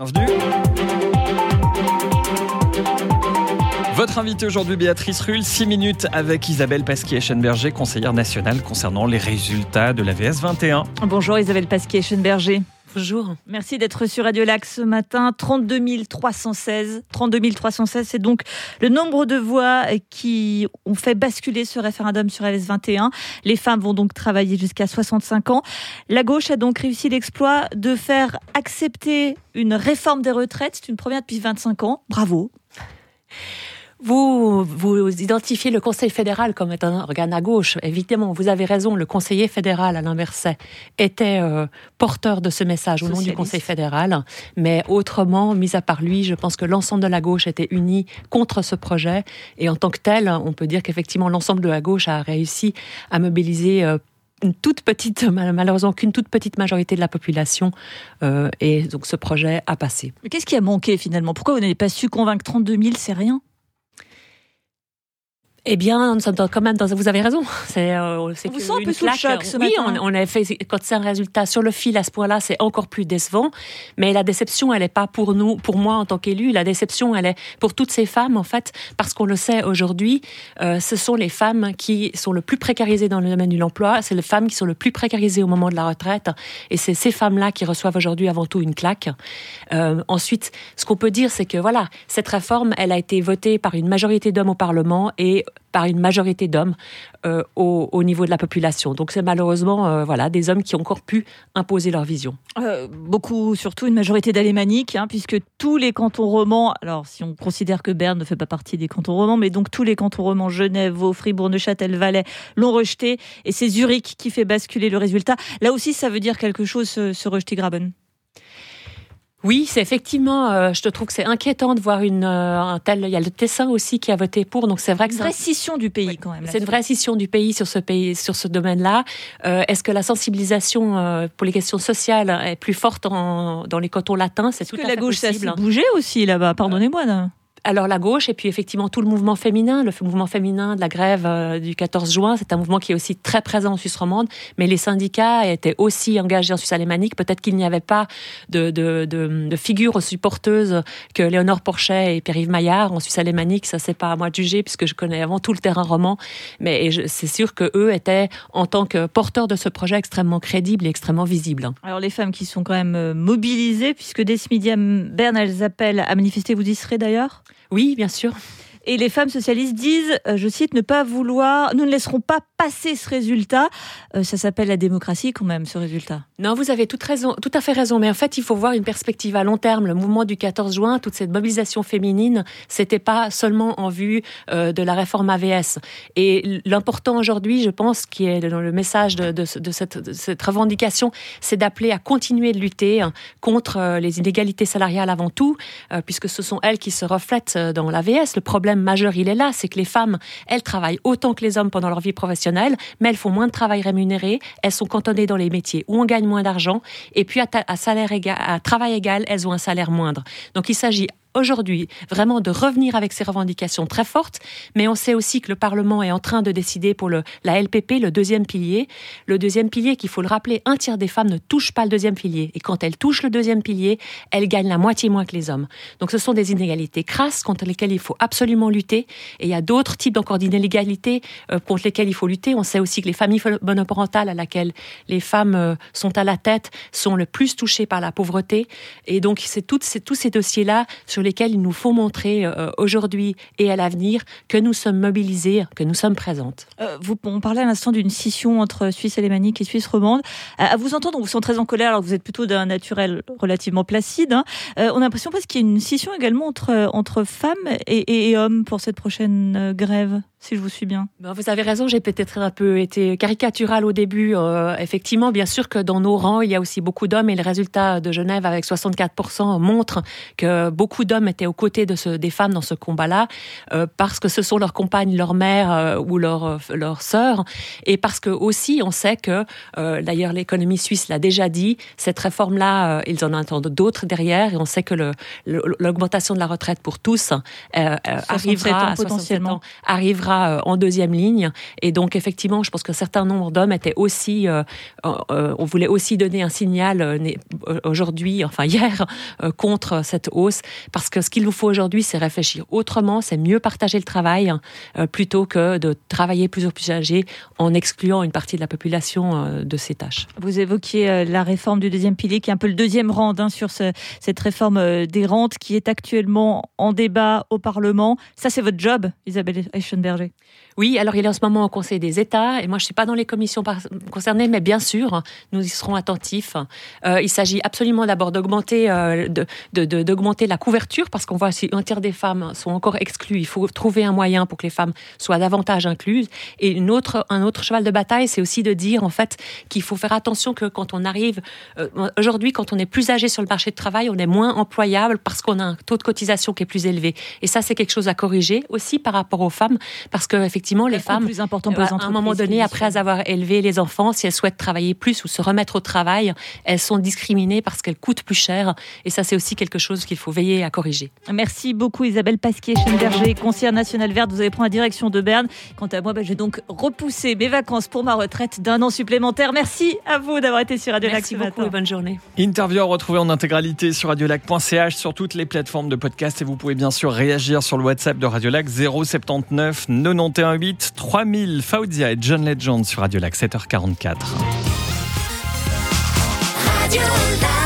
Bienvenue. Votre invité aujourd'hui, Béatrice Rull, 6 minutes avec Isabelle Pasquier-Eschenberger, conseillère nationale concernant les résultats de la VS 21. Bonjour Isabelle Pasquier-Eschenberger. Bonjour. Merci d'être sur Radio Lac ce matin. 32 316. 32 316, c'est donc le nombre de voix qui ont fait basculer ce référendum sur LS 21. Les femmes vont donc travailler jusqu'à 65 ans. La gauche a donc réussi l'exploit de faire accepter une réforme des retraites. C'est une première depuis 25 ans. Bravo. Vous, vous identifiez le Conseil fédéral comme étant un organe à gauche. Évidemment, vous avez raison, le conseiller fédéral, Alain Berset, était euh, porteur de ce message au nom du Conseil fédéral. Mais autrement, mis à part lui, je pense que l'ensemble de la gauche était uni contre ce projet. Et en tant que tel, on peut dire qu'effectivement, l'ensemble de la gauche a réussi à mobiliser euh, une toute petite, malheureusement qu'une toute petite majorité de la population, euh, et donc ce projet a passé. Mais qu'est-ce qui a manqué finalement? Pourquoi vous n'avez pas su convaincre 32 000 C'est rien eh bien, nous sommes quand même dans. Vous avez raison. C'est euh, c'est vous un peu sous le choc ce oui, on, on, a fait quand c'est un résultat sur le fil à ce point-là, c'est encore plus décevant. Mais la déception, elle n'est pas pour nous, pour moi en tant qu'élu. La déception, elle est pour toutes ces femmes en fait, parce qu'on le sait aujourd'hui, euh, ce sont les femmes qui sont le plus précarisées dans le domaine de l'emploi. C'est les femmes qui sont le plus précarisées au moment de la retraite, et c'est ces femmes-là qui reçoivent aujourd'hui avant tout une claque. Euh, ensuite, ce qu'on peut dire, c'est que voilà, cette réforme, elle a été votée par une majorité d'hommes au Parlement et par une majorité d'hommes euh, au, niveau de la population. Donc c'est malheureusement euh, voilà des hommes qui ont encore pu imposer leur vision. Euh, beaucoup, surtout une majorité d'alémaniques, hein, puisque tous les cantons romans, alors si on considère que Berne ne fait pas partie des cantons romans, mais donc tous les cantons romans, Genève, Vaud, Fribourg, Neuchâtel, Valais, l'ont rejeté, et c'est Zurich qui fait basculer le résultat. Là aussi, ça veut dire quelque chose, ce rejeté Graben. Oui, c'est effectivement, euh, je te trouve que c'est inquiétant de voir une euh, un tel. Il y a le Tessin aussi qui a voté pour, donc c'est vrai que c'est une vraie scission du pays quand même. C'est une vraie scission du pays sur ce pays, sur ce domaine-là. Euh, Est-ce que la sensibilisation euh, pour les questions sociales est plus forte en, dans les cantons latins? C'est tout que la gauche s'est bougé aussi là-bas? Pardonnez-moi alors la gauche et puis effectivement tout le mouvement féminin, le mouvement féminin de la grève euh, du 14 juin, c'est un mouvement qui est aussi très présent en Suisse romande, mais les syndicats étaient aussi engagés en Suisse alémanique. Peut-être qu'il n'y avait pas de, de, de, de figures aussi porteuses que Léonore Porchet et Pierre-Yves Maillard en Suisse alémanique. Ça c'est pas à moi de juger puisque je connais avant tout le terrain roman, mais c'est sûr que eux étaient en tant que porteurs de ce projet extrêmement crédibles et extrêmement visibles. Alors les femmes qui sont quand même euh, mobilisées puisque dès ce midi à Berne elles appellent à manifester, vous y serez d'ailleurs? Oui, bien sûr. Et les femmes socialistes disent, euh, je cite, ne pas vouloir, nous ne laisserons pas passer ce résultat. Euh, ça s'appelle la démocratie quand même, ce résultat. Non, vous avez tout à fait raison. Mais en fait, il faut voir une perspective à long terme. Le mouvement du 14 juin, toute cette mobilisation féminine, c'était pas seulement en vue euh, de la réforme AVS. Et l'important aujourd'hui, je pense, qui est dans le message de cette, revendication, c'est d'appeler à continuer de lutter hein, contre les inégalités salariales avant tout, puisque ce sont elles qui se reflètent dans l'AVS. Le problème majeur, il est là, c'est que les femmes, elles travaillent autant que les hommes pendant leur vie professionnelle, mais elles font moins de travail rémunéré, elles sont cantonnées dans les métiers où on gagne moins d'argent, et puis à, salaire égal, à travail égal, elles ont un salaire moindre. Donc il s'agit aujourd'hui vraiment de revenir avec ces revendications très fortes, mais on sait aussi que le Parlement est en train de décider pour la LPP, le deuxième pilier. Le deuxième pilier, qu'il faut le rappeler, un tiers des femmes ne touchent pas le deuxième pilier. Et quand elles touchent le deuxième pilier, elles gagnent la moitié moins que les hommes. Donc ce sont des inégalités crasses contre lesquelles il faut absolument lutter. Et il y a d'autres types encore d'inégalités euh, contre lesquelles il faut lutter. On sait aussi que les familles monoparentales à laquelle les femmes euh, sont à la tête sont le plus touchées par la pauvreté. Et donc c'est tous ces dossiers-là lesquels il nous faut montrer euh, aujourd'hui et à l'avenir que nous sommes mobilisés, que nous sommes présentes. Euh, on parlait à l'instant d'une scission entre Suisse alémanique et Suisse romande. À, vous entendre, on vous sent très en colère alors que vous êtes plutôt d'un naturel relativement placide. Hein. Euh, on a l'impression parce qu'il y a une scission également entre, femmes et hommes pour cette prochaine grève si je vous suis bien. Ben, vous avez raison, j'ai peut-être un peu été caricaturale au début. Euh, effectivement, bien sûr que dans nos rangs, il y a aussi beaucoup d'hommes et le résultat de Genève avec 64% montre que beaucoup d'hommes étaient aux côtés de ce, des femmes dans ce combat-là euh, parce que ce sont leurs compagnes, leurs mères euh, ou leurs leurs sœurs et parce que aussi on sait que d'ailleurs l'économie suisse l'a déjà dit, cette réforme-là, ils en attendent d'autres derrière et on sait que l'augmentation de la retraite pour tous arrivera potentiellement arrivera sera en deuxième ligne. Et donc, effectivement, je pense qu'un certain nombre d'hommes étaient aussi, on voulait aussi donner un signal aujourd'hui, enfin hier, contre cette hausse, parce que ce qu'il nous faut aujourd'hui, c'est réfléchir autrement, c'est mieux partager le travail plutôt que de travailler plus ou plus âgé en excluant une partie de la population de ces tâches. Vous évoquiez la réforme du deuxième pilier, qui est un peu le deuxième rang hein, sur cette réforme des rentes qui est actuellement en débat au Parlement. Ça, c'est votre job, Isabelle Oui, alors il est en ce moment au Conseil des États et moi je ne suis pas dans les commissions concernées, mais bien sûr, nous y serons attentifs. Euh, il s'agit absolument d'abord d'augmenter euh, de, la couverture parce qu'on voit si un tiers des femmes sont encore exclues. Il faut trouver un moyen pour que les femmes soient davantage incluses. Et un autre cheval de bataille, c'est aussi de dire en fait qu'il faut faire attention que quand on arrive euh, aujourd'hui, quand on est plus âgé sur le marché de travail, on est moins employable parce qu'on a un taux de cotisation qui est plus élevé. Et ça, c'est quelque chose à corriger aussi par rapport aux femmes parce que effectivement, les femmes, plus important pour les à un moment donné, après avoir élevé les enfants, si elles souhaitent travailler plus ou se remettre au travail, elles sont discriminées parce qu'elles coûtent plus cher. Et ça, c'est aussi quelque chose qu'il faut veiller à corriger. Merci beaucoup Isabelle Pasquier-Schenberger, conseillère nationale verte. Vous allez prendre la direction de Berne. Quant à moi, ben, j'ai donc repoussé mes vacances pour ma retraite d'un an supplémentaire. Merci à vous d'avoir été sur Radio Lac Merci beaucoup et bonne journée. Interview à retrouver en intégralité sur radiolac.ch, sur toutes les plateformes de podcast et vous pouvez bien sûr réagir sur le WhatsApp de Radio Lac 079 91 8 3000 Fauzia et John Legend sur Radio Lac 7h44. Radio Lac.